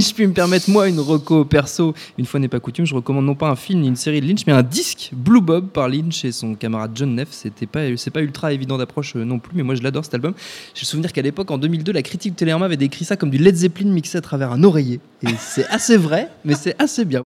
si je puis me permettre, moi, une reco perso, une fois n'est pas coutume, je recommande non pas un film ni une série de Lynch, mais un disque Blue Bob par Lynch et son camarade John Neff. C'était pas, c'est pas ultra évident d'approche euh, non plus, mais moi je l'adore cet album. J'ai le souvenir qu'à l'époque, en 2002, la critique de Télérama avait décrit ça comme du Led Zeppelin mixé à travers un oreiller. Et c'est assez vrai, mais c'est assez bien.